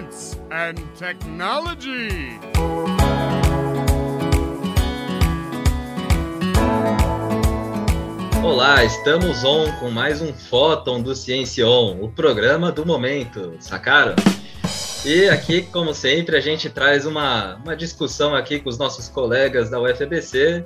science and technology. Olá, estamos on com mais um Fóton do Ciência On, o programa do momento, sacaram? E aqui, como sempre, a gente traz uma, uma discussão aqui com os nossos colegas da UFBC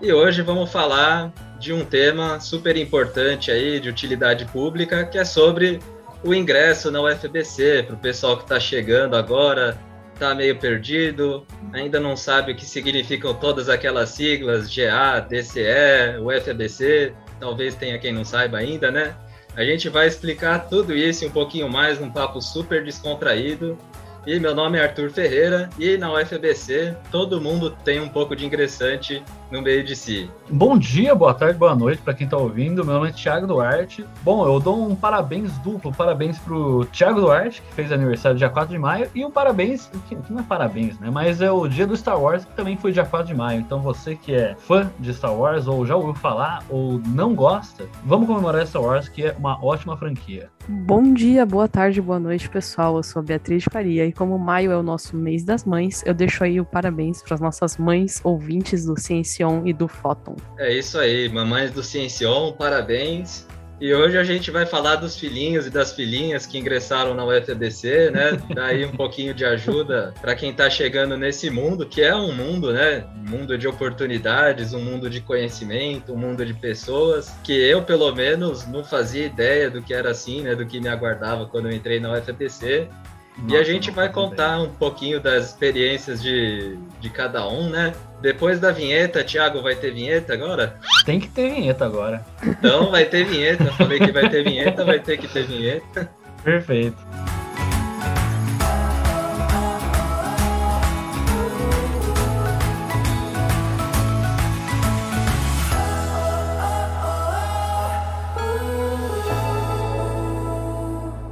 e hoje vamos falar de um tema super importante aí, de utilidade pública, que é sobre o ingresso na UFBC, para o pessoal que está chegando agora, está meio perdido, ainda não sabe o que significam todas aquelas siglas, GA, DCE, UFBC, talvez tenha quem não saiba ainda, né? A gente vai explicar tudo isso um pouquinho mais num papo super descontraído e meu nome é Arthur Ferreira e na UFBC todo mundo tem um pouco de ingressante no meio de si. Bom dia, boa tarde, boa noite para quem está ouvindo. Meu nome é Thiago Duarte. Bom, eu dou um parabéns duplo, parabéns pro Thiago Duarte, que fez aniversário dia 4 de maio, e um parabéns, que, que não é parabéns, né? Mas é o dia do Star Wars, que também foi dia 4 de maio. Então você que é fã de Star Wars, ou já ouviu falar, ou não gosta, vamos comemorar Star Wars, que é uma ótima franquia. Bom dia, boa tarde, boa noite, pessoal. Eu sou a Beatriz Faria e como maio é o nosso mês das mães, eu deixo aí o parabéns para as nossas mães ouvintes do Ciencion e do Fóton. É isso aí, mamães do Ciencion, parabéns. E hoje a gente vai falar dos filhinhos e das filhinhas que ingressaram na UFBC, né? Daí um pouquinho de ajuda para quem está chegando nesse mundo, que é um mundo, né? Um mundo de oportunidades, um mundo de conhecimento, um mundo de pessoas, que eu, pelo menos, não fazia ideia do que era assim, né? Do que me aguardava quando eu entrei na UFBC. Nossa, e a gente vai contar um pouquinho das experiências de, de cada um, né? Depois da vinheta, Thiago, vai ter vinheta agora? Tem que ter vinheta agora. Então vai ter vinheta. Falei que vai ter vinheta, vai ter que ter vinheta. Perfeito.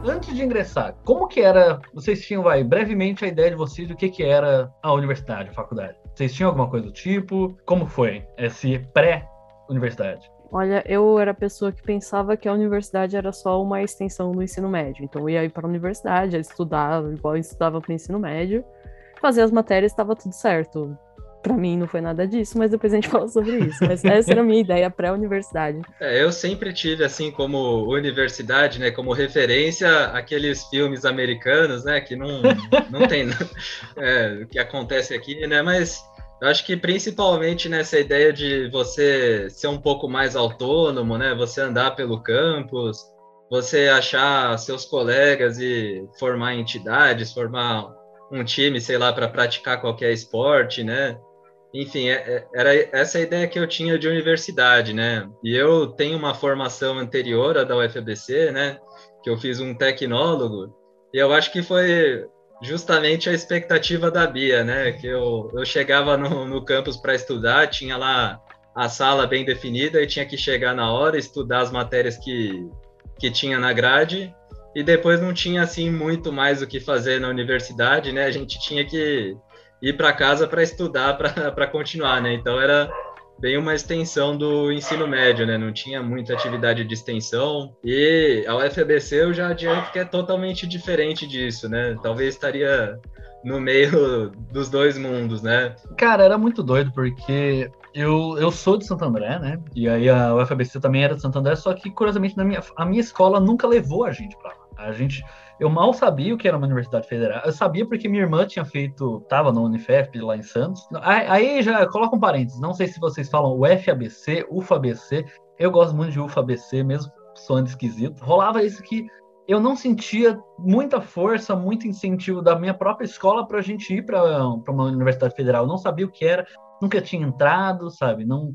Antes de ingressar, como que era? Vocês tinham, vai, brevemente a ideia de vocês do que que era a universidade, a faculdade? Vocês tinham alguma coisa do tipo? Como foi esse pré-universidade? Olha, eu era a pessoa que pensava que a universidade era só uma extensão do ensino médio. Então eu ia ir para a universidade, eu estudava, igual eu estudava para o ensino médio, fazia as matérias, estava tudo certo. Para mim não foi nada disso, mas depois a gente fala sobre isso. Mas essa era a minha ideia pré-universidade. É, eu sempre tive assim como universidade, né, como referência aqueles filmes americanos, né, que não, não tem é, o que acontece aqui, né, mas eu acho que principalmente nessa ideia de você ser um pouco mais autônomo, né? Você andar pelo campus, você achar seus colegas e formar entidades, formar um time, sei lá, para praticar qualquer esporte, né? Enfim, é, é, era essa a ideia que eu tinha de universidade, né? E eu tenho uma formação anterior à da UFBC, né? Que eu fiz um tecnólogo, e eu acho que foi justamente a expectativa da Bia, né? Que eu, eu chegava no, no campus para estudar, tinha lá a sala bem definida e tinha que chegar na hora, estudar as matérias que, que tinha na grade, e depois não tinha assim muito mais o que fazer na universidade, né? A gente tinha que ir para casa para estudar, para continuar, né? Então era bem uma extensão do ensino médio, né? Não tinha muita atividade de extensão. E a UFBC eu já adianto que é totalmente diferente disso, né? Talvez estaria no meio dos dois mundos, né? Cara, era muito doido, porque eu, eu sou de Santo André, né? E aí a UFBC também era de Santo André, só que, curiosamente, na minha, a minha escola nunca levou a gente pra lá. A gente eu mal sabia o que era uma universidade federal. Eu sabia porque minha irmã tinha feito, tava no Unifesp lá em Santos. Aí já coloca um parênteses. Não sei se vocês falam UFABC, UFABC. Eu gosto muito de UFABC, mesmo soando esquisito. Rolava isso que eu não sentia muita força, muito incentivo da minha própria escola para a gente ir para uma universidade federal. Eu não sabia o que era, nunca tinha entrado, sabe? Não.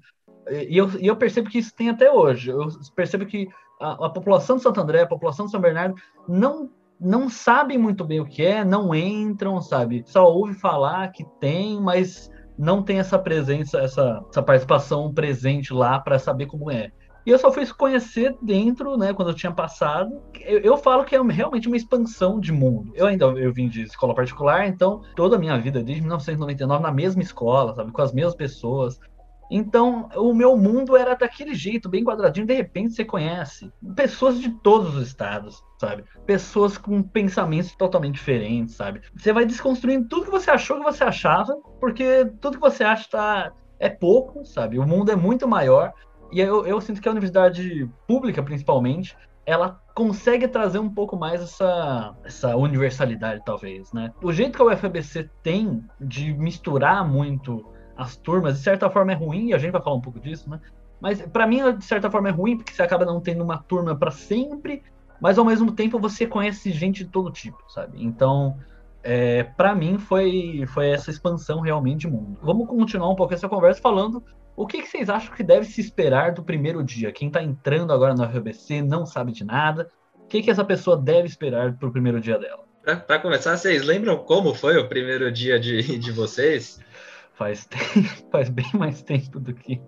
E eu, e eu percebo que isso tem até hoje. Eu percebo que a, a população de Santo André, a população de São Bernardo, não não sabem muito bem o que é, não entram, sabe? Só ouve falar que tem, mas não tem essa presença, essa, essa participação presente lá para saber como é. E eu só fui conhecer dentro, né, quando eu tinha passado. Eu, eu, falo que é realmente uma expansão de mundo. Eu ainda eu vim de escola particular, então toda a minha vida, desde 1999, na mesma escola, sabe, com as mesmas pessoas. Então, o meu mundo era daquele jeito, bem quadradinho. De repente, você conhece pessoas de todos os estados, sabe? Pessoas com pensamentos totalmente diferentes, sabe? Você vai desconstruindo tudo que você achou que você achava, porque tudo que você acha tá, é pouco, sabe? O mundo é muito maior. E eu, eu sinto que a universidade pública, principalmente, ela consegue trazer um pouco mais essa, essa universalidade, talvez, né? O jeito que a UFABC tem de misturar muito as turmas, de certa forma é ruim, e a gente vai falar um pouco disso, né? Mas para mim, de certa forma, é ruim, porque você acaba não tendo uma turma para sempre, mas ao mesmo tempo você conhece gente de todo tipo, sabe? Então, é, para mim, foi, foi essa expansão realmente de mundo. Vamos continuar um pouco essa conversa falando o que, que vocês acham que deve se esperar do primeiro dia? Quem está entrando agora na UFBC não sabe de nada. O que, que essa pessoa deve esperar para o primeiro dia dela? Para começar, vocês lembram como foi o primeiro dia de, de vocês? Faz, tempo, faz bem mais tempo do que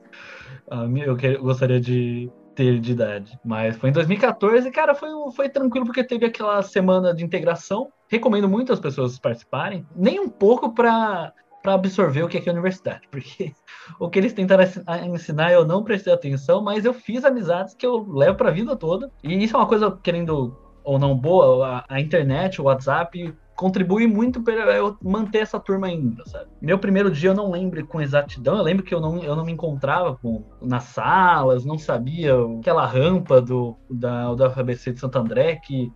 eu gostaria de ter de idade. Mas foi em 2014, cara, foi, foi tranquilo porque teve aquela semana de integração. Recomendo muito as pessoas participarem, nem um pouco para para absorver o que é, a universidade, porque o que eles tentaram ensinar eu não prestei atenção, mas eu fiz amizades que eu levo para a vida toda. E isso é uma coisa, querendo ou não boa, a, a internet, o WhatsApp contribui muito para eu manter essa turma ainda, sabe? Meu primeiro dia eu não lembro com exatidão, eu lembro que eu não, eu não me encontrava com, nas salas, não sabia aquela rampa do, da, da FABC de Santo André que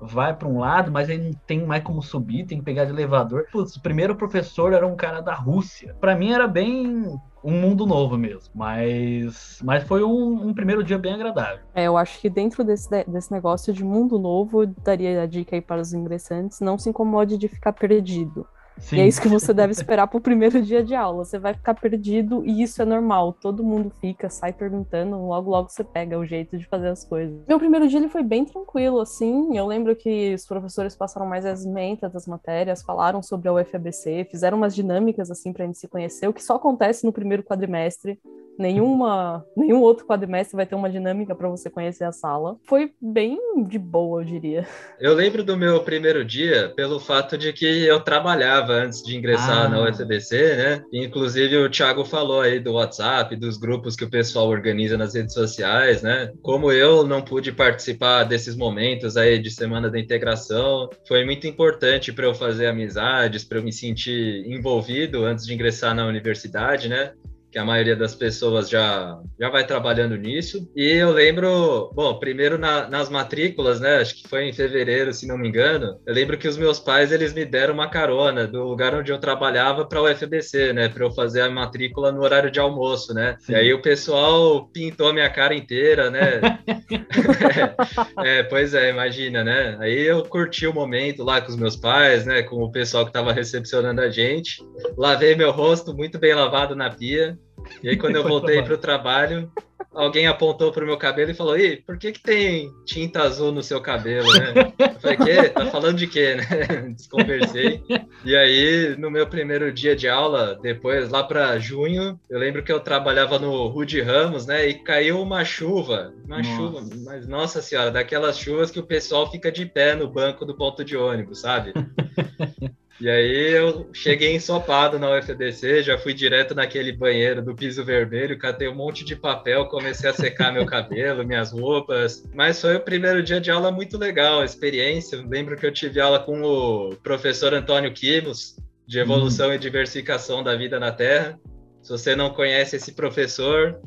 vai para um lado, mas aí não tem mais como subir, tem que pegar de elevador. Putz, o primeiro professor era um cara da Rússia. Para mim era bem um mundo novo mesmo, mas, mas foi um, um, primeiro dia bem agradável. É, eu acho que dentro desse, desse negócio de mundo novo, daria a dica aí para os ingressantes, não se incomode de ficar perdido. Sim. E é isso que você deve esperar para o primeiro dia de aula. Você vai ficar perdido e isso é normal. Todo mundo fica, sai perguntando, logo logo você pega o jeito de fazer as coisas. Meu primeiro dia ele foi bem tranquilo, assim. Eu lembro que os professores passaram mais as mentas das matérias, falaram sobre a UFABC, fizeram umas dinâmicas assim para a gente se conhecer, o que só acontece no primeiro quadrimestre nenhuma, nenhum outro quadrimestre vai ter uma dinâmica para você conhecer a sala. Foi bem de boa, eu diria. Eu lembro do meu primeiro dia pelo fato de que eu trabalhava antes de ingressar ah. na UFBC, né? Inclusive o Thiago falou aí do WhatsApp, dos grupos que o pessoal organiza nas redes sociais, né? Como eu não pude participar desses momentos aí de semana da integração, foi muito importante para eu fazer amizades, para eu me sentir envolvido antes de ingressar na universidade, né? Que a maioria das pessoas já, já vai trabalhando nisso. E eu lembro, bom, primeiro na, nas matrículas, né? Acho que foi em fevereiro, se não me engano. Eu lembro que os meus pais eles me deram uma carona do lugar onde eu trabalhava para o UFBC, né? Para eu fazer a matrícula no horário de almoço, né? Sim. E aí o pessoal pintou minha cara inteira, né? é, pois é, imagina, né? Aí eu curti o momento lá com os meus pais, né? Com o pessoal que estava recepcionando a gente. Lavei meu rosto muito bem lavado na pia. E aí, quando eu voltei para o trabalho, alguém apontou para o meu cabelo e falou: Ih, por que, que tem tinta azul no seu cabelo, né? Eu falei: Quê? Tá falando de quê, né? Desconversei. E aí, no meu primeiro dia de aula, depois, lá para junho, eu lembro que eu trabalhava no Rude Ramos, né? E caiu uma chuva. Uma nossa. chuva, mas nossa senhora, daquelas chuvas que o pessoal fica de pé no banco do ponto de ônibus, sabe? E aí eu cheguei ensopado na UFDC, já fui direto naquele banheiro do piso vermelho, catei um monte de papel, comecei a secar meu cabelo, minhas roupas. Mas foi o primeiro dia de aula muito legal, experiência. lembro que eu tive aula com o professor Antônio Quimos, de Evolução hum. e Diversificação da Vida na Terra. Se você não conhece esse professor,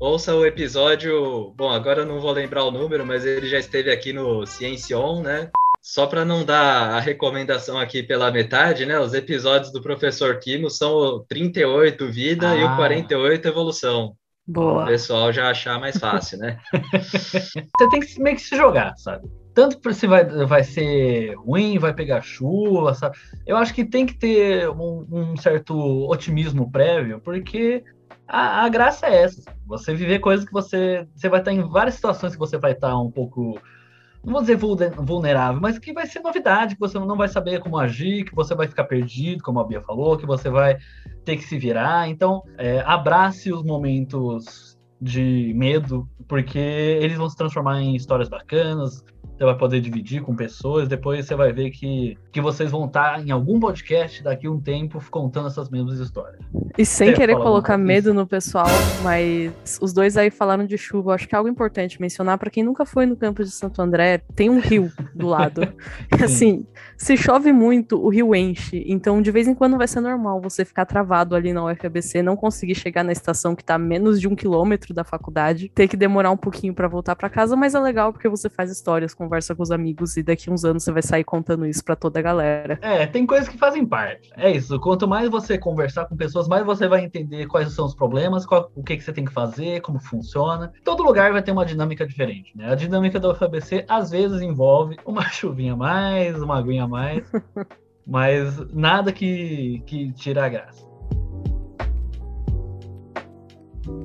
ouça o episódio. Bom, agora eu não vou lembrar o número, mas ele já esteve aqui no Ciencion, né? Só para não dar a recomendação aqui pela metade, né? Os episódios do professor Kimo são o 38 Vida ah. e o 48 Evolução. Boa. O pessoal já achar mais fácil, né? Você tem que meio que se jogar, sabe? Tanto se vai, vai ser ruim, vai pegar chuva, sabe? Eu acho que tem que ter um, um certo otimismo prévio, porque a, a, graça é essa. Você viver coisas que você. Você vai estar em várias situações que você vai estar um pouco não vou dizer vulnerável, mas que vai ser novidade, que você não vai saber como agir, que você vai ficar perdido, como a Bia falou, que você vai ter que se virar. Então, é, abrace os momentos de medo, porque eles vão se transformar em histórias bacanas, você vai poder dividir com pessoas, depois você vai ver que, que vocês vão estar em algum podcast daqui a um tempo contando essas mesmas histórias. E sem Quer querer colocar medo no pessoal, mas os dois aí falaram de chuva, acho que é algo importante mencionar para quem nunca foi no campo de Santo André, tem um rio do lado. assim, se chove muito, o rio enche, então de vez em quando vai ser normal você ficar travado ali na UFABC, não conseguir chegar na estação que tá a menos de um quilômetro da faculdade, ter que demorar um pouquinho para voltar para casa, mas é legal porque você faz histórias, conversa com os amigos e daqui uns anos você vai sair contando isso para toda a galera. É, tem coisas que fazem parte. É isso. Quanto mais você conversar com pessoas, mais você vai entender quais são os problemas, qual, o que, que você tem que fazer, como funciona. Todo lugar vai ter uma dinâmica diferente, né? A dinâmica da UFABC às vezes envolve uma chuvinha a mais, uma aguinha a mais, mas nada que, que tira a graça.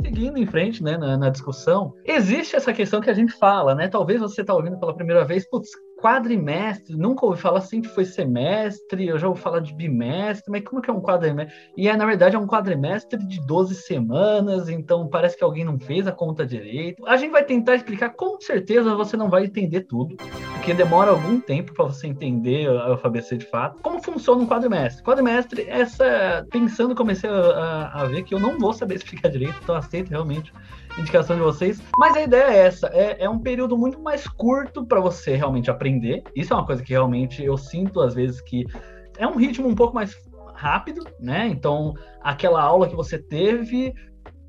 Seguindo em frente, né, na, na, discussão, existe essa questão que a gente fala, né? Talvez você está ouvindo pela primeira vez, putz, quadrimestre, nunca ouvi falar assim que foi semestre, eu já ouvi falar de bimestre, mas como que é um quadrimestre? E é, na verdade, é um quadrimestre de 12 semanas, então parece que alguém não fez a conta direito. A gente vai tentar explicar, com certeza você não vai entender tudo, porque demora algum tempo para você entender a UFABC de fato. Como funciona um quadrimestre? Quadrimestre, essa, pensando, comecei a, a ver que eu não vou saber explicar direito, então aceito realmente indicação de vocês. Mas a ideia é essa: é, é um período muito mais curto para você realmente aprender. Isso é uma coisa que realmente eu sinto às vezes que é um ritmo um pouco mais rápido, né? Então, aquela aula que você teve,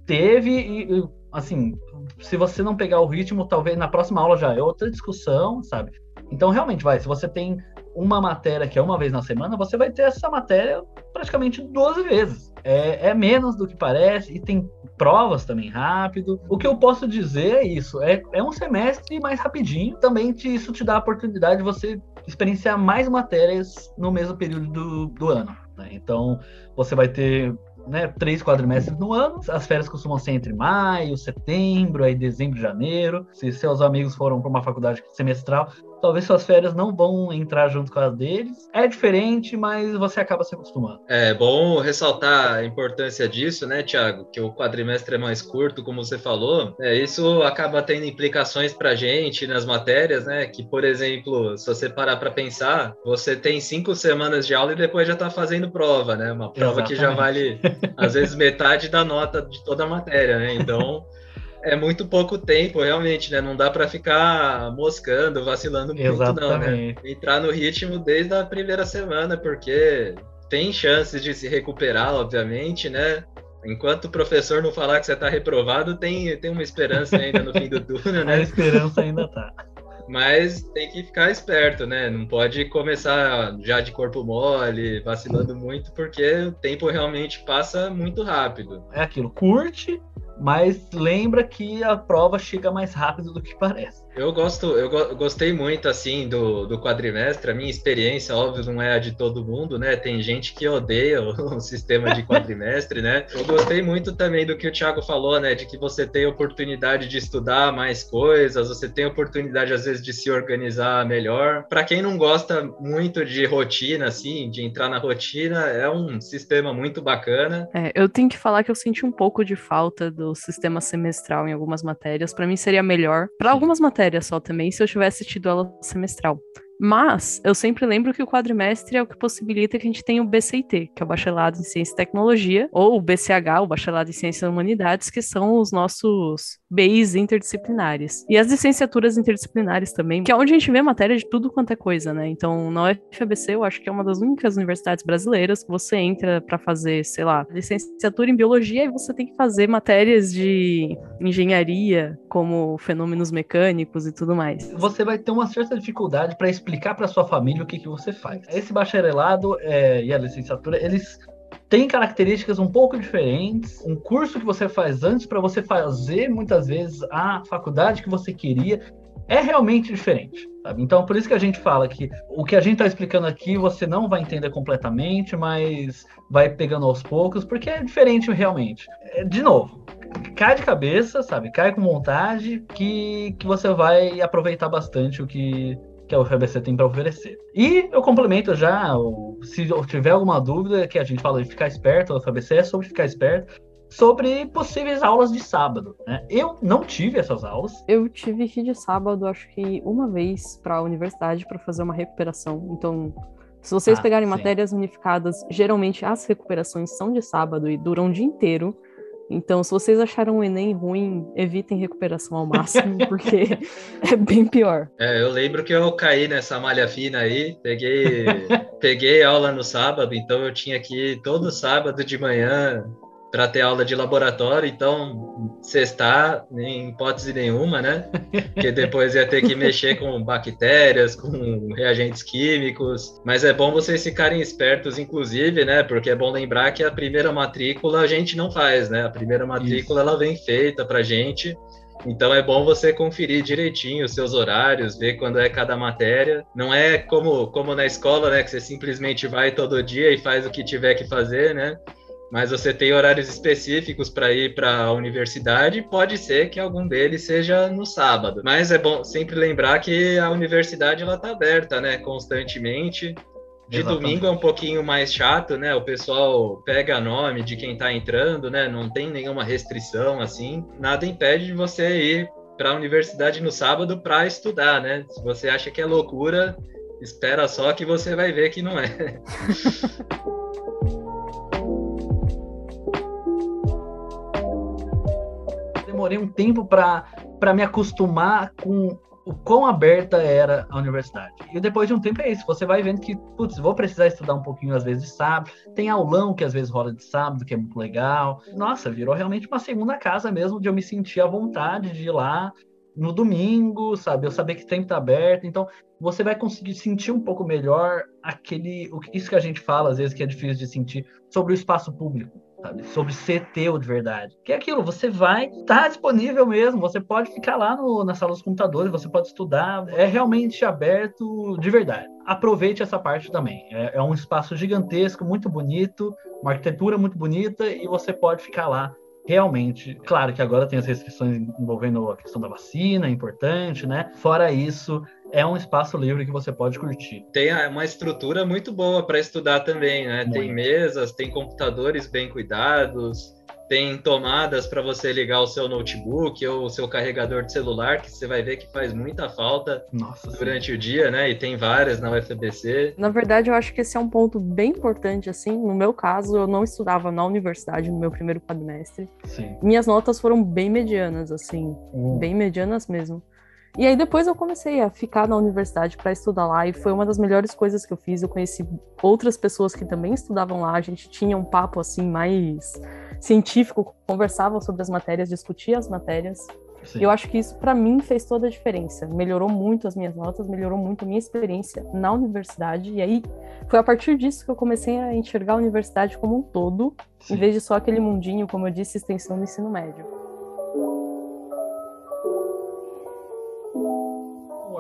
teve e, assim, se você não pegar o ritmo, talvez na próxima aula já é outra discussão, sabe? Então, realmente, vai, se você tem uma matéria que é uma vez na semana, você vai ter essa matéria praticamente 12 vezes. É, é menos do que parece e tem provas também rápido. O que eu posso dizer é isso: é, é um semestre mais rapidinho. Também te, isso te dá a oportunidade de você experienciar mais matérias no mesmo período do, do ano. Né? Então, você vai ter né, três quadrimestres no ano. As férias costumam ser entre maio, setembro, aí dezembro, janeiro. Se seus amigos foram para uma faculdade semestral, talvez suas férias não vão entrar junto com as deles. É diferente, mas você acaba se acostumando. É bom ressaltar a importância disso, né, Tiago? Que o quadrimestre é mais curto, como você falou. É, isso acaba tendo implicações para gente nas matérias, né? Que, por exemplo, se você parar para pensar, você tem cinco semanas de aula e depois já está fazendo prova, né? Uma prova Exatamente. que já vale, às vezes, metade da nota de toda a matéria, né? Então é muito pouco tempo, realmente, né? Não dá para ficar moscando, vacilando muito, Exatamente. não, né? Entrar no ritmo desde a primeira semana, porque tem chances de se recuperar, obviamente, né? Enquanto o professor não falar que você está reprovado, tem, tem uma esperança ainda no fim do túnel, né? A esperança ainda tá. Mas tem que ficar esperto, né? Não pode começar já de corpo mole, vacilando muito, porque o tempo realmente passa muito rápido. É aquilo, curte, mas lembra que a prova chega mais rápido do que parece. Eu gosto, eu go gostei muito assim do, do quadrimestre. A minha experiência, óbvio, não é a de todo mundo, né? Tem gente que odeia o, o sistema de quadrimestre, né? Eu gostei muito também do que o Thiago falou, né? De que você tem oportunidade de estudar mais coisas, você tem oportunidade às vezes de se organizar melhor. Para quem não gosta muito de rotina, assim, de entrar na rotina, é um sistema muito bacana. É, eu tenho que falar que eu senti um pouco de falta do sistema semestral em algumas matérias. Para mim seria melhor. Para algumas matérias matéria só também se eu tivesse tido aula semestral. Mas eu sempre lembro que o quadrimestre é o que possibilita que a gente tenha o BCIT, que é o Bacharelado em Ciência e Tecnologia, ou o BCH, o Bacharelado em Ciências e Humanidades, que são os nossos BIs interdisciplinares. E as licenciaturas interdisciplinares também, que é onde a gente vê matéria de tudo quanto é coisa, né? Então, na UFABC, eu acho que é uma das únicas universidades brasileiras que você entra para fazer, sei lá, licenciatura em biologia e você tem que fazer matérias de engenharia, como fenômenos mecânicos e tudo mais. Você vai ter uma certa dificuldade para explicar para sua família o que, que você faz. Esse bacharelado é, e a licenciatura, eles têm características um pouco diferentes. Um curso que você faz antes para você fazer muitas vezes a faculdade que você queria é realmente diferente. Sabe? Então, por isso que a gente fala que o que a gente está explicando aqui você não vai entender completamente, mas vai pegando aos poucos, porque é diferente realmente. É, de novo, cai de cabeça, sabe? Cai com vontade, que, que você vai aproveitar bastante o que que a UFABC tem para oferecer. E eu complemento já, se tiver alguma dúvida, que a gente fala de ficar esperto, a UFABC é sobre ficar esperto. sobre possíveis aulas de sábado. Né? Eu não tive essas aulas. Eu tive que ir de sábado, acho que uma vez para a universidade para fazer uma recuperação. Então, se vocês Ah, pegarem sim. matérias unificadas, geralmente as recuperações são de sábado e duram o dia inteiro. Então, se vocês acharam o Enem ruim, evitem recuperação ao máximo, porque é bem pior. É, eu lembro que eu caí nessa malha fina aí, peguei, peguei aula no sábado, então eu tinha que ir todo sábado de manhã para ter aula de laboratório, então sextar em hipótese nenhuma, né? Porque depois ia ter que mexer com bactérias, com reagentes químicos. Mas é bom vocês ficarem espertos, inclusive, né? Porque é bom lembrar que a primeira matrícula a gente não faz, né? A primeira matrícula ela vem feita para gente. Então é bom você conferir direitinho os seus horários, ver quando é cada matéria. Não é como, como na escola, né? Que você simplesmente vai todo dia e faz o que tiver que fazer, né? Mas você tem horários específicos para ir para a universidade. Pode ser que algum deles seja no sábado. Mas é bom sempre lembrar que a universidade ela está aberta, né? Constantemente. De Exatamente. domingo é um pouquinho mais chato, né? O pessoal pega nome de quem está entrando, né? Não tem nenhuma restrição assim. Nada impede de você ir para a universidade no sábado para estudar, né? Se você acha que é loucura, espera só que você vai ver que não é. Demorei um tempo para me acostumar com o quão aberta era a universidade. E depois de um tempo é isso, você vai vendo que, putz, vou precisar estudar um pouquinho às vezes de sábado, tem aulão que às vezes rola de sábado, que é muito legal. Nossa, virou realmente uma segunda casa mesmo, de eu me sentir à vontade de ir lá no domingo, sabe? Eu saber que sempre tá aberto, então você vai conseguir sentir um pouco melhor aquele, isso que a gente fala às vezes que é difícil de sentir sobre o espaço público sabe? Sobre ser teu de verdade. Que é aquilo, você vai estar disponível mesmo, você pode ficar lá no, na sala dos computadores, você pode estudar, é realmente aberto de verdade. Aproveite essa parte também. É, é um espaço gigantesco, muito bonito, uma arquitetura muito bonita e você pode ficar lá realmente. Claro que agora tem as restrições envolvendo a questão da vacina, é importante, né? Fora isso, é um espaço livre que você pode curtir. Tem uma estrutura muito boa para estudar também, né? Tem Muito. mesas, tem computadores bem cuidados, tem tomadas para você ligar o seu notebook ou o seu carregador de celular, que você vai ver que faz muita falta Nossa, sim. durante o dia, né? E tem várias na UFBC. Na verdade, eu acho que esse é um ponto bem importante, assim. No meu caso, eu não estudava na universidade no meu primeiro quadrimestre. sim. Minhas notas foram bem medianas, assim, Hum. bem medianas mesmo. E aí depois eu comecei a ficar na universidade para estudar lá e foi uma das melhores coisas que eu fiz. Eu conheci outras pessoas que também estudavam lá, a gente tinha um papo assim mais científico, conversava sobre as matérias, discutia as matérias. sim. Eu acho que isso para mim fez toda a diferença. Melhorou muito as minhas notas, melhorou muito a minha experiência na universidade. E aí foi a partir disso que eu comecei a enxergar a universidade como um todo, Sim. em vez de só aquele mundinho, como eu disse, extensão do ensino médio.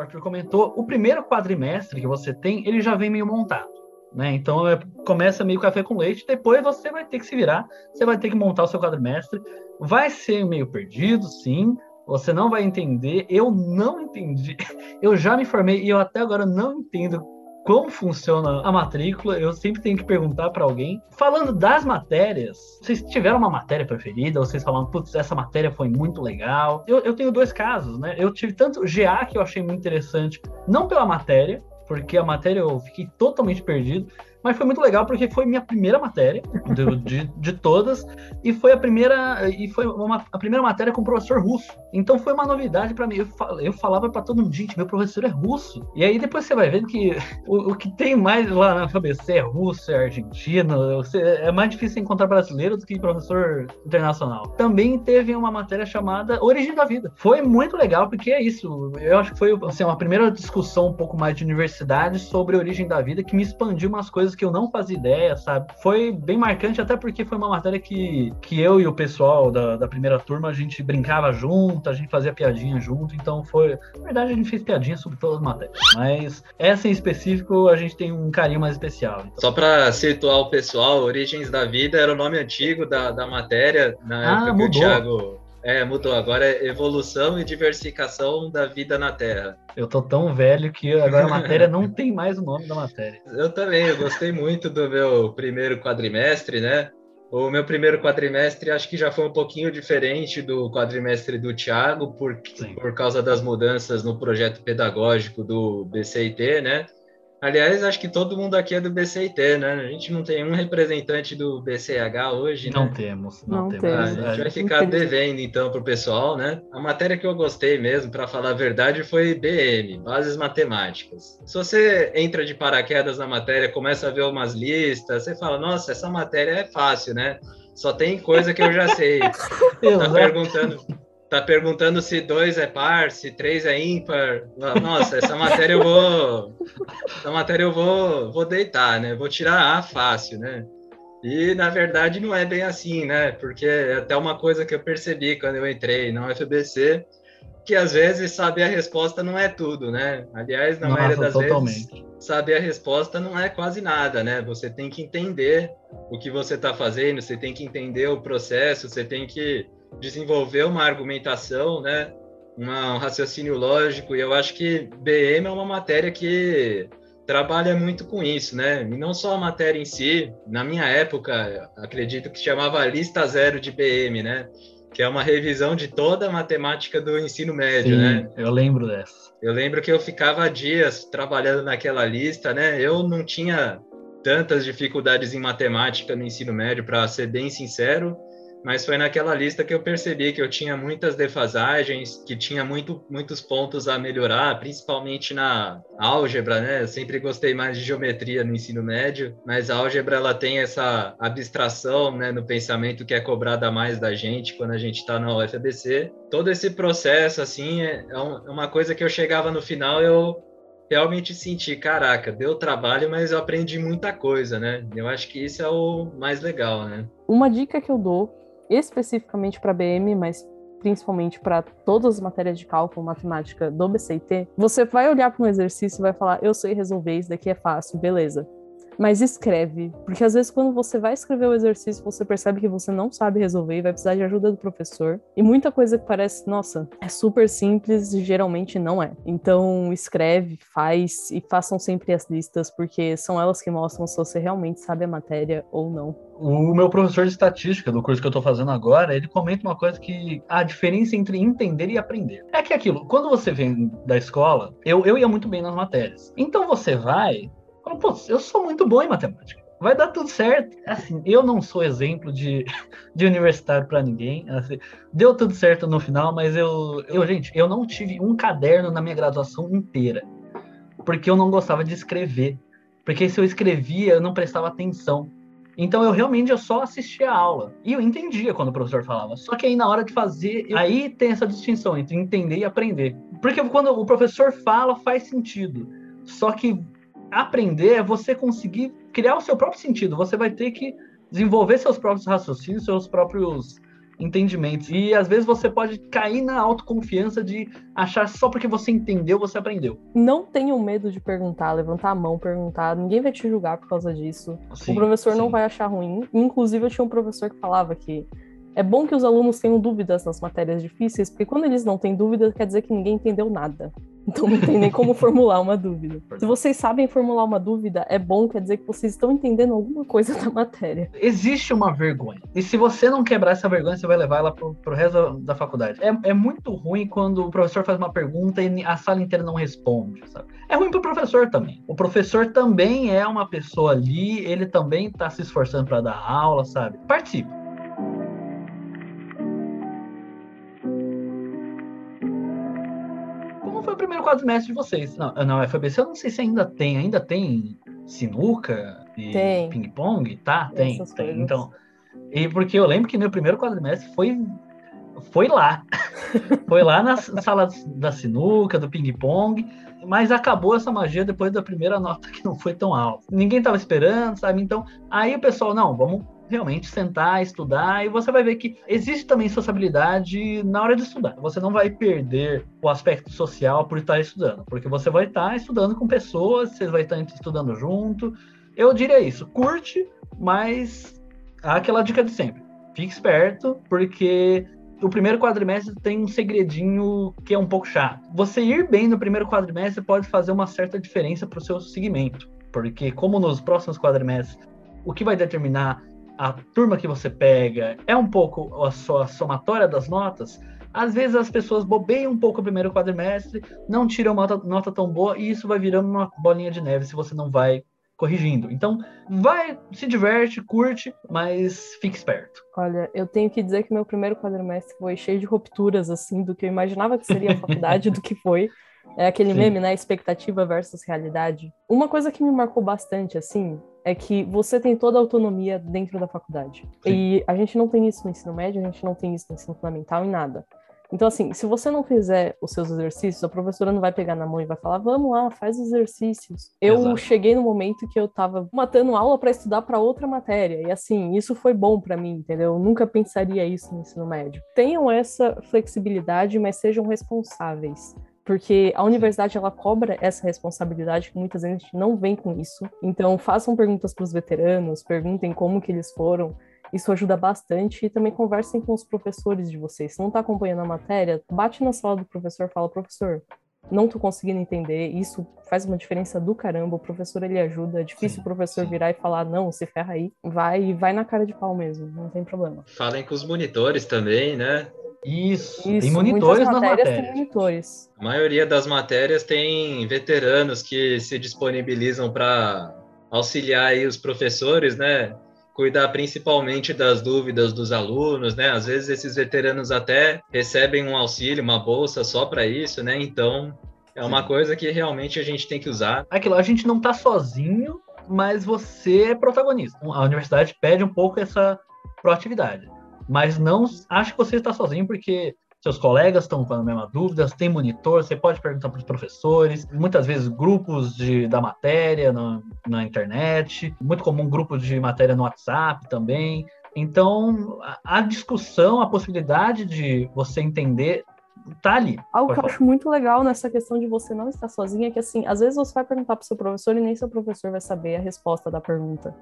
Arthur comentou, o primeiro quadrimestre que você tem, ele já vem meio montado. Né? Então é, começa meio café com leite, depois você vai ter que se virar, você vai ter que montar o seu quadrimestre. Vai ser meio perdido, sim. Você não vai entender. Eu não entendi. Eu já me formei e eu até agora não entendo como funciona a matrícula. Eu sempre tenho que perguntar para alguém. Falando das matérias, vocês tiveram uma matéria preferida? Ou vocês falaram, putz, essa matéria foi muito legal? Eu, eu tenho dois casos, né? Eu tive tanto GA que eu achei muito interessante, não pela matéria, porque a matéria eu fiquei totalmente perdido, mas foi muito legal porque foi minha primeira matéria do- de, de todas e foi a primeira e foi uma, a primeira matéria com o professor russo. Então foi uma novidade para mim. Eu, fal- eu falava para todo mundo, gente, meu professor é russo. E aí depois você vai vendo que o, o que tem mais lá na cabeça é russo, é argentino, você- é mais difícil encontrar brasileiro do que professor internacional. Também teve uma matéria chamada Origem da Vida. Foi muito legal porque é isso. Eu acho que foi assim, uma primeira discussão um pouco mais de universidade sobre a origem da vida que me expandiu umas coisas que eu não fazia ideia, sabe? Foi bem marcante, até porque foi uma matéria que, que eu e o pessoal da, da primeira turma a gente brincava junto, a gente fazia piadinha junto, então foi. Na verdade, a gente fez piadinha sobre todas as matérias. Mas essa em específico a gente tem um carinho mais especial. Então, Só para situar o pessoal, Origens da Vida era o nome antigo da, da matéria, na Ah, época que mudou. o Thiago. É, mudou. Agora é Evolução e Diversificação da Vida na Terra. eu tô tão velho que agora a matéria não tem mais o nome da matéria. Eu também, eu gostei muito do meu primeiro quadrimestre, né? O meu primeiro quadrimestre acho que já foi um pouquinho diferente do quadrimestre do Thiago, por, por causa das mudanças no projeto pedagógico do BCIT, né? Aliás, acho que todo mundo aqui é do BCIT, né? A gente não tem um representante do BCH hoje, né? Não temos, não, não temos. Ah, a gente vai ficar devendo, então, para o pessoal, né? A matéria que eu gostei mesmo, para falar a verdade, foi BM, Bases Matemáticas. Se você entra de paraquedas na matéria, começa a ver umas listas, você fala, nossa, essa matéria é fácil, né? Só tem coisa que eu já sei. tá perguntando tá perguntando se dois é par, se três é ímpar. Nossa, essa matéria eu vou. Essa matéria eu vou, vou deitar, né? Vou tirar A fácil, né? E na verdade não é bem assim, né? Porque é até uma coisa que eu percebi quando eu entrei na UFBC, que às vezes saber a resposta não é tudo, né? Aliás, na Nossa, maioria das totalmente. vezes, saber a resposta não é quase nada, né? Você tem que entender o que você está fazendo, você tem que entender o processo, você tem que desenvolver uma argumentação, né? Uma, um raciocínio lógico, e eu acho que BM é uma matéria que trabalha muito com isso, né? E não só a matéria em si, na minha época, acredito que chamava lista zero de BM, né? Que é uma revisão de toda a matemática do ensino médio, Sim, né? Eu lembro dessa. Eu lembro que eu ficava dias trabalhando naquela lista, né? Eu não tinha tantas dificuldades em matemática no ensino médio, para ser bem sincero mas foi naquela lista que eu percebi que eu tinha muitas defasagens, que tinha muito, muitos pontos a melhorar, principalmente na álgebra, né? Eu sempre gostei mais de geometria no ensino médio, mas a álgebra ela tem essa abstração, né, no pensamento que é cobrada mais da gente quando a gente está na UFBC. Todo esse processo, assim, é, é, é uma coisa que eu chegava no final eu realmente senti, caraca, deu trabalho, mas eu aprendi muita coisa, né? Eu acho que isso é o mais legal, né? Uma dica que eu dou especificamente para BM, mas principalmente para todas as matérias de cálculo, matemática do BCT, você vai olhar para um exercício e vai falar: eu sei resolver, isso daqui é fácil, beleza mas escreve, porque às vezes quando você vai escrever o exercício, você percebe que você não sabe resolver e vai precisar de ajuda do professor. E muita coisa que parece, nossa, é super simples, geralmente não é. Então, escreve, faz e façam sempre as listas, porque são elas que mostram se você realmente sabe a matéria ou não. O meu professor de estatística do curso que eu estou fazendo agora, ele comenta uma coisa que a diferença entre entender e aprender. É que aquilo, quando você vem da escola, eu, eu ia muito bem nas matérias. Então você vai Falo, pô, eu sou muito bom em matemática. Vai dar tudo certo. Assim, eu não sou exemplo de, de universitário para ninguém. Assim, deu tudo certo no final, mas eu, eu, gente, eu não tive um caderno na minha graduação inteira. Porque eu não gostava de escrever. Porque se eu escrevia, eu não prestava atenção. Então eu realmente eu só assistia a aula. E eu entendia quando o professor falava. Só que aí na hora de fazer, eu... aí tem essa distinção entre entender e aprender. Porque quando o professor fala, faz sentido. Só que aprender é você conseguir criar o seu próprio sentido. Você vai ter que desenvolver seus próprios raciocínios, seus próprios entendimentos. E às vezes você pode cair na autoconfiança de achar só porque você entendeu, você aprendeu. Não tenham medo de perguntar, levantar a mão, perguntar. Ninguém vai te julgar por causa disso. Sim, o professor sim. não vai achar ruim. Inclusive, eu tinha um professor que falava que é bom que os alunos tenham dúvidas nas matérias difíceis, porque quando eles não têm dúvida, quer dizer que ninguém entendeu nada. Então não tem nem como formular uma dúvida. Se vocês sabem formular uma dúvida, é bom, quer dizer que vocês estão entendendo alguma coisa da matéria. Existe uma vergonha. E se você não quebrar essa vergonha, você vai levar ela pro, pro resto da faculdade. É, é muito ruim quando o professor faz uma pergunta e a sala inteira não responde, sabe? É ruim pro professor também. O professor também é uma pessoa ali, ele também tá se esforçando para dar aula, sabe? Participe. Primeiro quadrimestre de vocês. Não, na UFABC eu não sei se ainda tem. Ainda tem sinuca e ping-pong? Tá, tem, tem. Então, e porque eu lembro que meu primeiro quadrimestre foi foi lá. foi lá na sala da sinuca, do ping-pong, mas acabou essa magia depois da primeira nota que não foi tão alta. Ninguém estava esperando, sabe? Então, aí o pessoal, não, vamos realmente sentar, estudar, e você vai ver que existe também sociabilidade na hora de estudar. Você não vai perder o aspecto social por estar estudando, porque você vai estar estudando com pessoas, você vai estar estudando junto. Eu diria isso, curte, mas aquela dica de sempre. Fique esperto, porque o primeiro quadrimestre tem um segredinho que é um pouco chato. Você ir bem no primeiro quadrimestre pode fazer uma certa diferença para o seu segmento, porque como nos próximos quadrimestres, o que vai determinar a turma que você pega é um pouco a sua somatória das notas, às vezes as pessoas bobeiam um pouco o primeiro quadrimestre, não tiram nota, nota tão boa e isso vai virando uma bolinha de neve se você não vai corrigindo. Então, vai, se diverte, curte, mas fique esperto. Olha, eu tenho que dizer que meu primeiro quadrimestre foi cheio de rupturas, assim, do que eu imaginava que seria a faculdade, do que foi. É aquele Sim. meme, né? Expectativa versus realidade. Uma coisa que me marcou bastante, assim, é que você tem toda a autonomia dentro da faculdade. Sim. E a gente não tem isso no ensino médio, a gente não tem isso no ensino fundamental, em nada. Então, assim, se você não fizer os seus exercícios, a professora não vai pegar na mão e vai falar, vamos lá, faz os exercícios. Eu Exato. cheguei no momento que eu tava matando aula para estudar para outra matéria. E, assim, isso foi bom para mim, entendeu? Eu nunca pensaria isso no ensino médio. Tenham essa flexibilidade, mas sejam responsáveis porque a universidade ela cobra essa responsabilidade que muitas vezes a gente não vem com isso. Então façam perguntas para os veteranos, perguntem como que eles foram, isso ajuda bastante e também conversem com os professores de vocês. Se não está acompanhando a matéria, bate na sala do professor, fala, professor, não tô conseguindo entender, isso faz uma diferença do caramba, o professor ele ajuda, é difícil sim, o professor sim. virar e falar, não, se ferra aí, vai vai na cara de pau mesmo, não tem problema. Falem com os monitores também, né? Isso, Isso tem monitores nas matérias. Tem monitores. A maioria das matérias tem veteranos que se disponibilizam para auxiliar aí os professores, né? Cuidar principalmente das dúvidas dos alunos, né? Às vezes esses veteranos até recebem um auxílio, uma bolsa só para isso, né? Então é uma Sim. coisa que realmente a gente tem que usar. Aquilo, a gente não está sozinho, mas você é protagonista. A universidade pede um pouco essa proatividade. Mas não acho que você está sozinho, porque seus colegas estão com a mesma dúvida, tem monitor, você pode perguntar para os professores, muitas vezes grupos de, da matéria na, na internet, muito comum grupos de matéria no WhatsApp também. Então, a, a discussão, a possibilidade de você entender tá ali. Algo que eu acho muito legal nessa questão de você não estar sozinha é que, assim, às vezes você vai perguntar para o seu professor e nem seu professor vai saber a resposta da pergunta.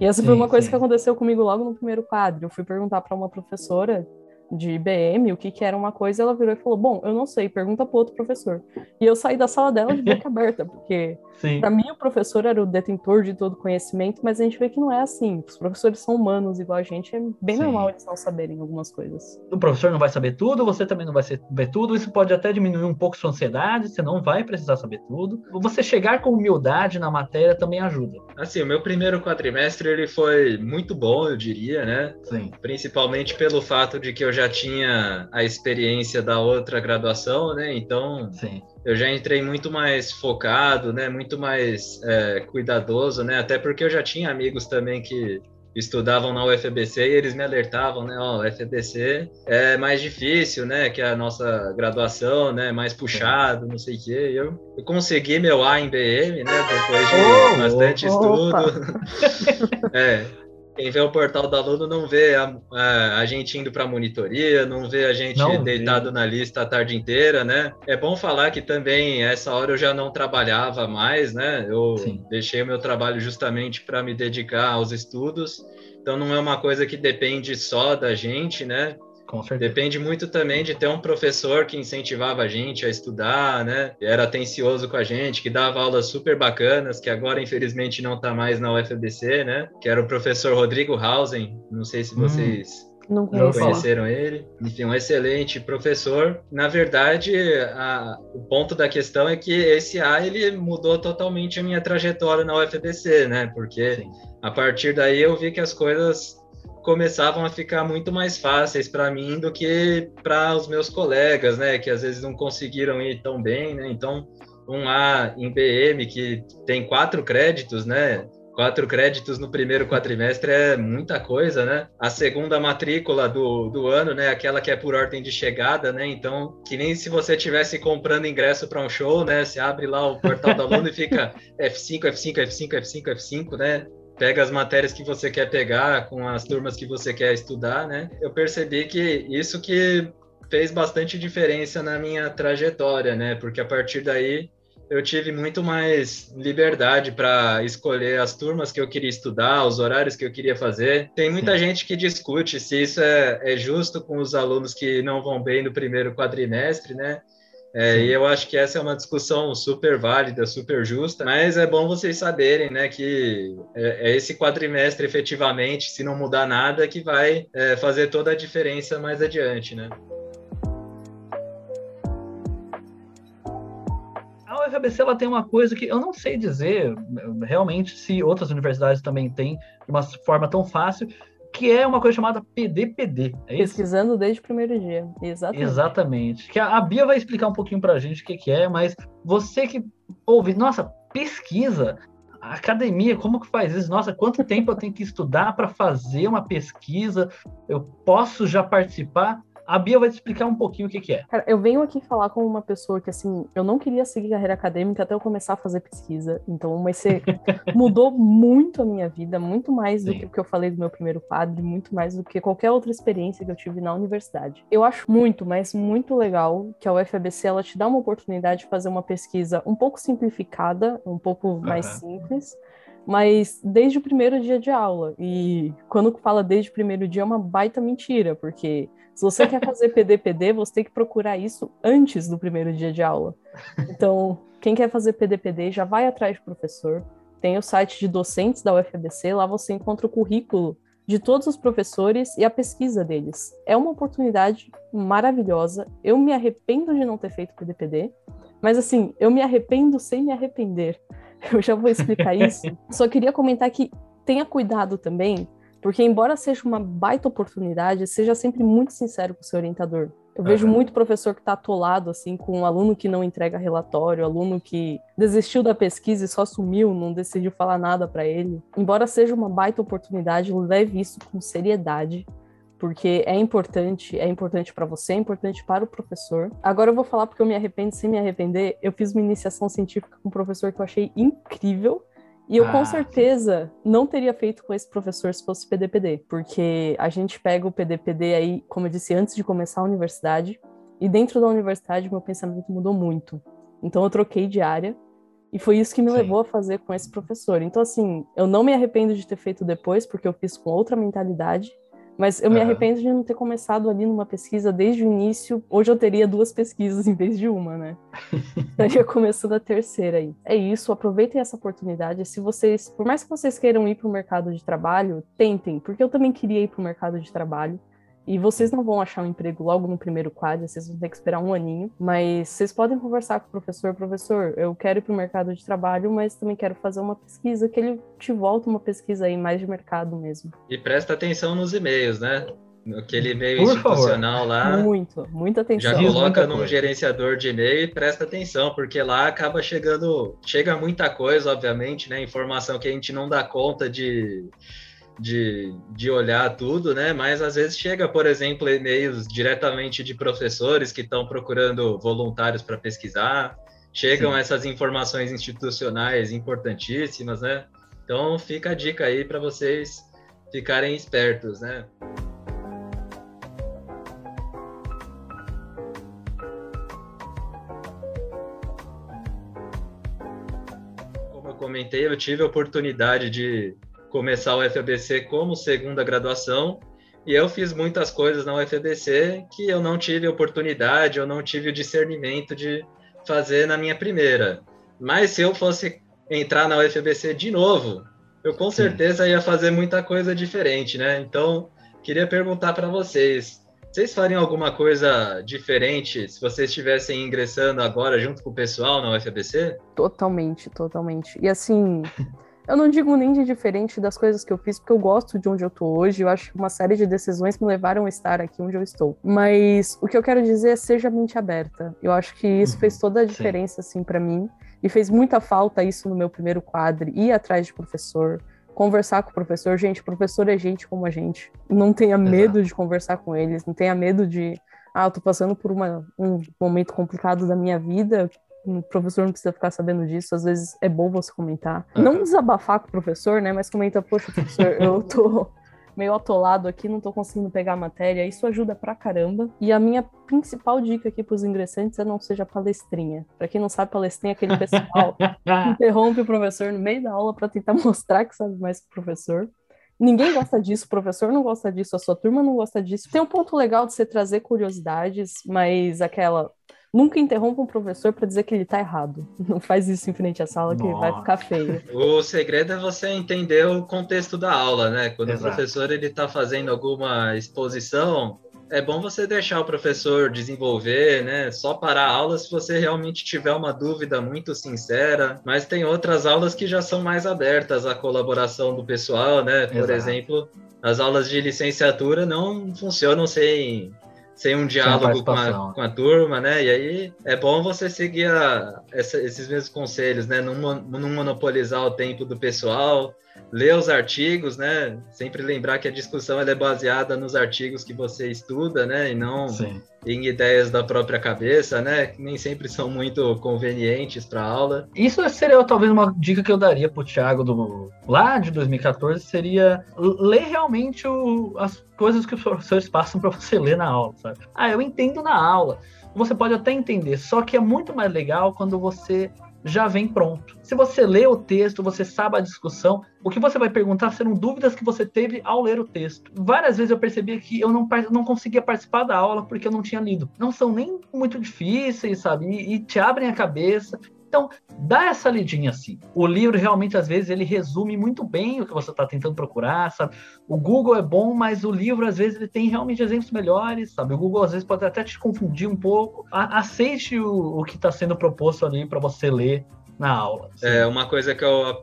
E essa sim, foi uma coisa sim. que aconteceu comigo logo no primeiro quadro. Eu fui perguntar para uma professora de IBM, o que, que era uma coisa, ela virou e falou: Bom, eu não sei, pergunta para outro professor. E eu saí da sala dela de boca aberta, porque para mim o professor era o detentor de todo conhecimento, mas a gente vê que não é assim. Os professores são humanos igual a gente, é bem Sim. normal eles não saberem algumas coisas. O professor não vai saber tudo, você também não vai saber tudo, isso pode até diminuir um pouco sua ansiedade, você não vai precisar saber tudo. Você chegar com humildade na matéria também ajuda. Assim, o meu primeiro quadrimestre ele foi muito bom, eu diria, né? Sim. Principalmente pelo fato de que eu já tinha a experiência da outra graduação, né? Então, Sim. eu já entrei muito mais focado, né? Muito mais é, cuidadoso, né? Até porque eu já tinha amigos também que estudavam na UFBC e eles me alertavam, né? Ó, oh, UFBC é mais difícil, né? Que a nossa graduação, né? Mais puxado, não sei o quê. Eu, eu consegui meu A em BM, né? Depois de oh, bastante oh, estudo. é. Quem vê o portal do aluno não vê a, a, a gente indo para a monitoria, não vê a gente não deitado vi. na lista a tarde inteira, né? É bom falar que também essa hora eu já não trabalhava mais, né? Eu Sim. deixei o meu trabalho justamente para me dedicar aos estudos. Então não é uma coisa que depende só da gente, né? Com certeza. Depende muito também de ter um professor que incentivava a gente a estudar, né? Era atencioso com a gente, que dava aulas super bacanas, que agora infelizmente não está mais na UFBC, né? Que era o professor Rodrigo Hausen. Não sei se hum. vocês hum. Não conheceram ele. Enfim, um excelente professor. Na verdade, a, o ponto da questão é que esse A ele mudou totalmente a minha trajetória na UFBC, né? Porque Sim. a partir daí eu vi que as coisas começavam a ficar muito mais fáceis para mim do que para os meus colegas, né, que às vezes não conseguiram ir tão bem, né? Então, um A em BM que tem quatro créditos, né? Quatro créditos no primeiro quadrimestre é muita coisa, né? A segunda matrícula do, do ano, né? Aquela que é por ordem de chegada, né? Então, que nem se você estivesse comprando ingresso para um show, né? Você abre lá o portal do aluno e fica F5, F5, F5, F5, F5, né? Pega as matérias que você quer pegar com as turmas que você quer estudar, né? Eu percebi que isso que fez bastante diferença na minha trajetória, né? Porque a partir daí eu tive muito mais liberdade para escolher as turmas que eu queria estudar, os horários que eu queria fazer. Tem muita Sim. gente que discute se isso é, é justo com os alunos que não vão bem no primeiro quadrimestre, né? É, e eu acho que essa é uma discussão super válida, super justa, mas é bom vocês saberem, né, que é, é esse quadrimestre, efetivamente, se não mudar nada, que vai é, fazer toda a diferença mais adiante, né? A UFABC ela tem uma coisa que eu não sei dizer realmente se outras universidades também têm de uma forma tão fácil, que é uma coisa chamada PDPD. É Pesquisando desde o primeiro dia. Exatamente. Exatamente. Que a Bia vai explicar um pouquinho para a gente o que, que é, mas você que ouve, nossa, pesquisa, a academia, como que faz isso? Nossa, quanto tempo eu tenho que estudar para fazer uma pesquisa? Eu posso já participar? A Bia vai te explicar um pouquinho o que, que é. Cara, eu venho aqui falar com uma pessoa que, assim, eu não queria seguir carreira acadêmica até eu começar a fazer pesquisa. Então, mas você mudou muito a minha vida, muito mais do Sim. que o que eu falei do meu primeiro quadro, muito mais do que qualquer outra experiência que eu tive na universidade. Eu acho muito, mas muito legal que a UFABC ela te dá uma oportunidade de fazer uma pesquisa um pouco simplificada, um pouco uhum. mais simples mas desde o primeiro dia de aula. E quando fala desde o primeiro dia é uma baita mentira, porque se você quer fazer PDPD, você tem que procurar isso antes do primeiro dia de aula. Então, quem quer fazer PDPD já vai atrás do professor. Tem o site de docentes da UFBC, lá você encontra o currículo de todos os professores e a pesquisa deles. É uma oportunidade maravilhosa. Eu me arrependo de não ter feito PDPD, mas assim, eu me arrependo sem me arrepender. Eu já vou explicar isso. Só queria comentar que tenha cuidado também porque, embora seja uma baita oportunidade, seja sempre muito sincero com o seu orientador. Eu uhum. vejo muito professor que está atolado, assim, com um aluno que não entrega relatório, aluno que desistiu da pesquisa e só sumiu, não decidiu falar nada para ele. Embora seja uma baita oportunidade, leve isso com seriedade, porque é importante, é importante para você, é importante para o professor. Agora eu vou falar porque eu me arrependo sem me arrepender. Eu fiz uma iniciação científica com um professor que eu achei incrível e eu ah, com certeza não teria feito com esse professor se fosse PDPD, porque a gente pega o PDPD aí, como eu disse, antes de começar a universidade, e dentro da universidade meu pensamento mudou muito. Então eu troquei de área, e foi isso que me sim. levou a fazer com esse professor. Então, assim, eu não me arrependo de ter feito depois, porque eu fiz com outra mentalidade, mas eu me arrependo de não ter começado ali numa pesquisa desde o início. Hoje eu teria duas pesquisas em vez de uma, né? Estaria começando a terceira aí. É isso, aproveitem essa oportunidade. Se vocês, por mais que vocês queiram ir para o mercado de trabalho, tentem, porque eu também queria ir para o mercado de trabalho. E vocês não vão achar um emprego logo no primeiro quadro, vocês vão ter que esperar um aninho. Mas vocês podem conversar com o professor. Professor, eu quero ir para o mercado de trabalho, mas também quero fazer uma pesquisa, que ele te volta uma pesquisa aí mais de mercado mesmo. E presta atenção nos e-mails, né? Aquele e-mail Por institucional favor. lá. Muito, muita atenção. Já coloca num gerenciador de e-mail e presta atenção, porque lá acaba chegando. Chega muita coisa, obviamente, né? Informação que a gente não dá conta de de, de olhar tudo, né? Mas às vezes chega, por exemplo, e-mails diretamente de professores que estão procurando voluntários para pesquisar, chegam Sim. essas informações institucionais importantíssimas, né? Então fica a dica aí para vocês ficarem espertos, né? Como eu comentei, eu tive a oportunidade de começar o FABC como segunda graduação, e eu fiz muitas coisas na UFABC que eu não tive oportunidade, eu não tive o discernimento de fazer na minha primeira. Mas se eu fosse entrar na UFABC de novo, eu com certeza ia fazer muita coisa diferente, né? Então, queria perguntar para vocês, vocês fariam alguma coisa diferente se vocês estivessem ingressando agora junto com o pessoal na UFABC? Totalmente, totalmente. E assim, Eu não digo nem de diferente das coisas que eu fiz, porque eu gosto de onde eu tô hoje. Eu acho que uma série de decisões me levaram a estar aqui onde eu estou. Mas o que eu quero dizer é seja mente aberta. Eu acho que isso uhum, fez toda a diferença, sim. assim, para mim. E fez muita falta isso no meu primeiro quadro, ir atrás de professor, conversar com o professor. Gente, professor é gente como a gente. Não tenha Exato. medo de conversar com eles, não tenha medo de. Ah, eu tô passando por uma, um momento complicado da minha vida o professor não precisa ficar sabendo disso, às vezes é bom você comentar. Uhum. Não desabafar com o professor, né? Mas comenta, poxa, professor, eu tô meio atolado aqui, não tô conseguindo pegar a matéria. Isso ajuda pra caramba. E a minha principal dica aqui pros ingressantes é não seja palestrinha. Pra quem não sabe, palestrinha é aquele pessoal que interrompe o professor no meio da aula para tentar mostrar que sabe mais que o professor. Ninguém gosta disso, o professor não gosta disso, a sua turma não gosta disso. Tem um ponto legal de você trazer curiosidades, mas aquela Nunca interrompa um professor para dizer que ele tá errado. Não faz isso em frente à sala que Nossa. vai ficar feio. O segredo é você entender o contexto da aula, né? Quando Exato. o professor ele está fazendo alguma exposição, é bom você deixar o professor desenvolver, né? Só parar a aula se você realmente tiver uma dúvida muito sincera. Mas tem outras aulas que já são mais abertas à colaboração do pessoal, né? Por Exato. exemplo, as aulas de licenciatura não funcionam sem sem um diálogo com a, com a turma, né? E aí é bom você seguir a- essa- esses mesmos conselhos, né? Não, não monopolizar o tempo do pessoal, ler os artigos, né? Sempre lembrar que a discussão é baseada nos artigos que você estuda, né? E não Sim. em ideias da própria cabeça, né? Que nem sempre são muito convenientes para aula. Isso seria talvez uma dica que eu daria pro Thiago do lá de 2014 seria ler realmente o- as coisas que os professores passam para você ler na aula, sabe? Ah, eu entendo na aula. Você pode até entender, só que é muito mais legal quando você já vem pronto. Se você lê o texto, você sabe a discussão, o que você vai perguntar serão dúvidas que você teve ao ler o texto. Várias vezes eu percebi que eu não, não conseguia participar da aula porque eu não tinha lido. Não são nem muito difíceis, sabe? E, e te abrem a cabeça. Então, dá essa lidinha assim. O livro realmente, às vezes, ele resume muito bem o que você está tentando procurar, sabe? O Google é bom, mas o livro, às vezes, ele tem realmente exemplos melhores, sabe? O Google, às vezes, pode até te confundir um pouco. A- aceite o, o que está sendo proposto ali para você ler na aula. É, uma coisa que eu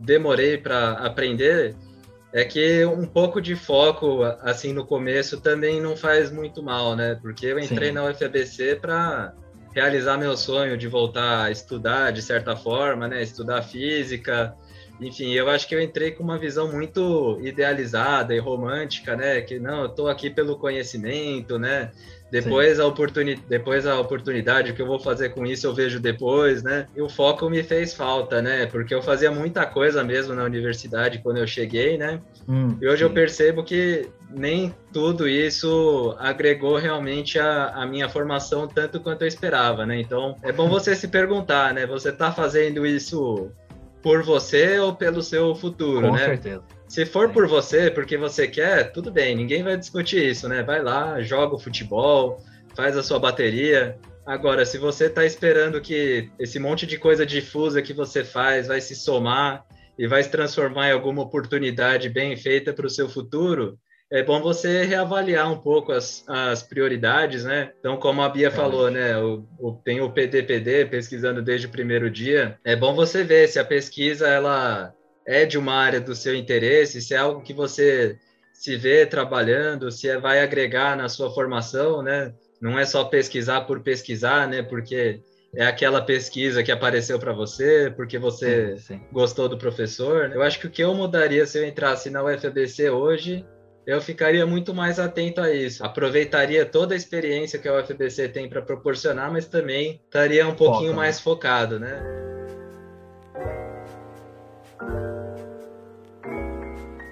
demorei para aprender é que um pouco de foco, assim, no começo também não faz muito mal, né? Porque eu entrei Sim. na UFABC para realizar meu sonho de voltar a estudar de certa forma, né? Estudar física. Enfim, eu acho que eu entrei com uma visão muito idealizada e romântica, né? Que não, eu tô aqui pelo conhecimento, né? Depois a, oportuni depois a oportunidade, o que eu vou fazer com isso eu vejo depois, né? E o foco me fez falta, né? Porque eu fazia muita coisa mesmo na universidade quando eu cheguei, né? Hum, E hoje eu sim. percebo que nem tudo isso agregou realmente a, a minha formação tanto quanto eu esperava, né? Então é bom você se perguntar, né? Você tá fazendo isso por você ou pelo seu futuro, Com né? certeza. Se for por você, porque você quer, tudo bem, ninguém vai discutir isso, né? Vai lá, joga o futebol, faz a sua bateria. Agora, se você está esperando que esse monte de coisa difusa que você faz vai se somar e vai se transformar em alguma oportunidade bem feita para o seu futuro, é bom você reavaliar um pouco as, as prioridades, né? Então, como a Bia Realmente. falou, né? O, o- tem o PDPD pesquisando desde o primeiro dia. É bom você ver se a pesquisa ela é de uma área do seu interesse, se é algo que você se vê trabalhando, se é- vai agregar na sua formação, né? Não é só pesquisar por pesquisar, né? Porque é aquela pesquisa que apareceu para você, porque você Sim, sim. gostou do professor. Eu acho que o que eu mudaria se eu entrasse na UFABC hoje, eu ficaria muito mais atento a isso. Aproveitaria toda a experiência que a UFABC tem para proporcionar, mas também estaria um pouquinho Foca, né? mais focado, né?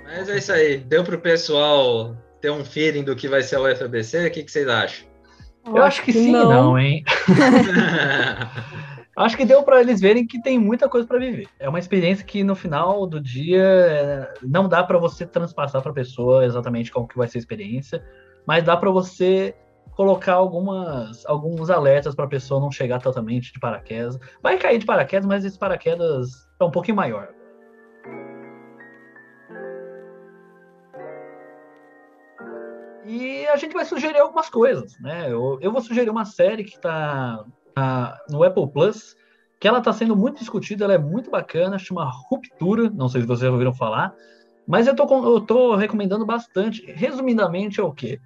Mas é isso aí. Deu para o pessoal ter um feeling do que vai ser a UFABC? O que, que vocês acham? Eu acho que sim, não, hein? Acho que deu para eles verem que tem muita coisa para viver. É uma experiência que no final do dia é, não dá para você transpassar para a pessoa exatamente qual que vai ser a experiência, mas dá para você colocar algumas alguns alertas para a pessoa não chegar totalmente de paraquedas. Vai cair de paraquedas, mas esse paraquedas é um pouquinho maior. E a gente vai sugerir algumas coisas, né? Eu, eu vou sugerir uma série que está no Apple Plus, que ela está sendo muito discutida, ela é muito bacana, chama Ruptura, não sei se vocês já ouviram falar, mas eu tô recomendando bastante. Resumidamente é o quê?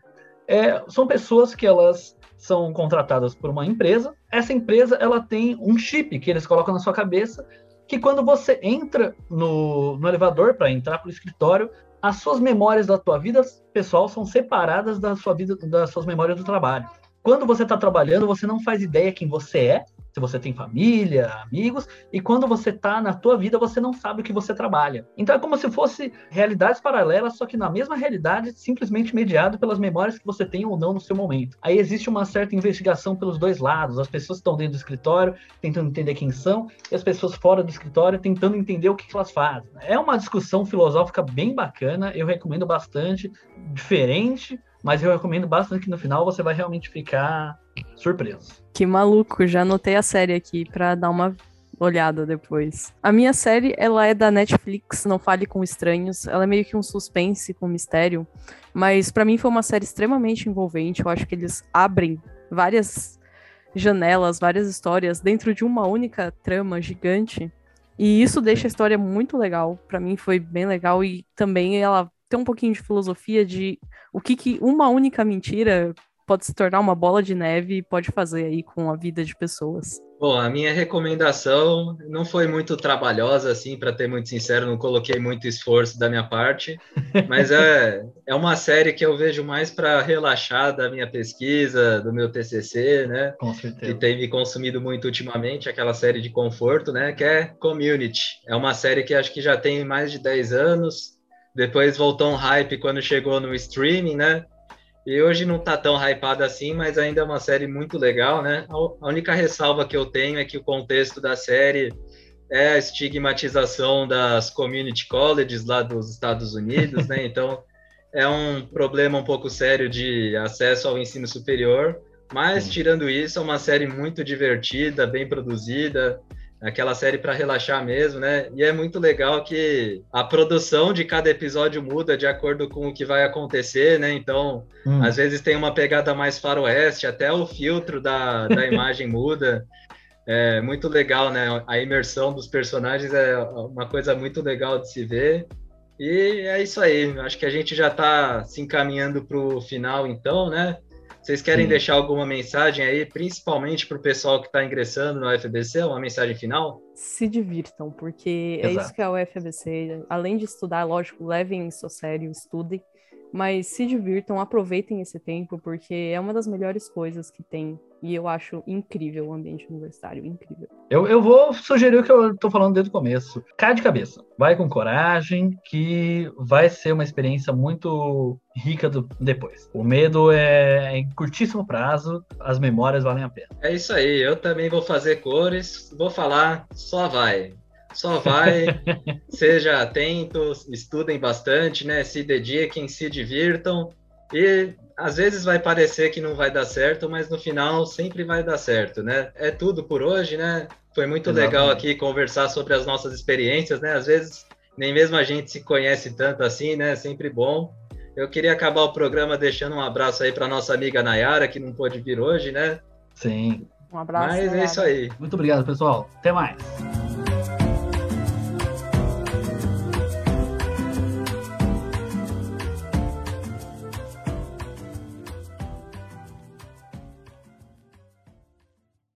É, são pessoas que elas são contratadas por uma empresa, essa empresa ela tem um chip que eles colocam na sua cabeça, que quando você entra no, no elevador para entrar para o escritório, as suas memórias da tua vida pessoal são separadas da sua vida, das suas memórias do trabalho. Quando você está trabalhando, você não faz ideia quem você é, se você tem família, amigos, e quando você está na tua vida, você não sabe o que você trabalha. Então é como se fosse realidades paralelas, só que na mesma realidade, simplesmente mediado pelas memórias que você tem ou não no seu momento. Aí existe uma certa investigação pelos dois lados, as pessoas estão dentro do escritório tentando entender quem são, e as pessoas fora do escritório tentando entender o que, que elas fazem. É uma discussão filosófica bem bacana, eu recomendo bastante, diferente, mas eu recomendo bastante que no final você vai realmente ficar surpreso. Que maluco, já anotei a série aqui pra dar uma olhada depois. A minha série, ela é da Netflix, Não Fale com Estranhos. Ela é meio que um suspense com mistério, mas para mim foi uma série extremamente envolvente. Eu acho que eles abrem várias janelas, várias histórias dentro de uma única trama gigante. E isso deixa a história muito legal. Para mim foi bem legal e também ela tem um pouquinho de filosofia de o que, que uma única mentira pode se tornar uma bola de neve e pode fazer aí com a vida de pessoas. Bom, a minha recomendação não foi muito trabalhosa, assim, para ter muito sincero, não coloquei muito esforço da minha parte, mas é, é uma série que eu vejo mais para relaxar da minha pesquisa, do meu TCC, né? Com certeza. Que tem me consumido muito ultimamente, aquela série de conforto, né? Que é Community. É uma série que acho que já tem mais de 10 anos, depois voltou um hype quando chegou no streaming, né? E hoje não tá tão hypado assim, mas ainda é uma série muito legal, né? A única ressalva que eu tenho é que o contexto da série é a estigmatização das community colleges lá dos Estados Unidos, né? Então é um problema um pouco sério de acesso ao ensino superior. Mas tirando isso, é uma série muito divertida, bem produzida, aquela série para relaxar mesmo, né? E é muito legal que a produção de cada episódio muda de acordo com o que vai acontecer, né? Então, hum. às vezes tem uma pegada mais faroeste, até o filtro da, da imagem muda. É muito legal, né? A imersão dos personagens é uma coisa muito legal de se ver. E é isso aí. Acho que a gente já está se encaminhando para o final, então, né? Vocês querem Sim. deixar alguma mensagem aí, principalmente para o pessoal que está ingressando no UFBC, uma mensagem final? Se divirtam, porque Exato. é isso que é o UFBC. Além de estudar, lógico, levem isso a sério, estudem, mas se divirtam, aproveitem esse tempo, porque é uma das melhores coisas que tem e eu acho incrível o ambiente universitário, incrível. Eu, eu vou sugerir o que eu estou falando desde o começo. Cai de cabeça. Vai com coragem, que vai ser uma experiência muito rica do, depois. O medo é em curtíssimo prazo, as memórias valem a pena. É isso aí. Eu também vou fazer cores, vou falar, só vai. Só vai, seja atento, estudem bastante, né? Se dediquem, se divirtam e às vezes vai parecer que não vai dar certo, mas no final sempre vai dar certo, né? É tudo por hoje, né? Foi muito Exatamente. legal aqui conversar sobre as nossas experiências, né? Às vezes nem mesmo a gente se conhece tanto assim, né? Sempre bom. Eu queria acabar o programa deixando um abraço aí para nossa amiga Nayara, que não pôde vir hoje, né? Sim. Um abraço. Mas Nayara. é isso aí. Muito obrigado, pessoal. Até mais.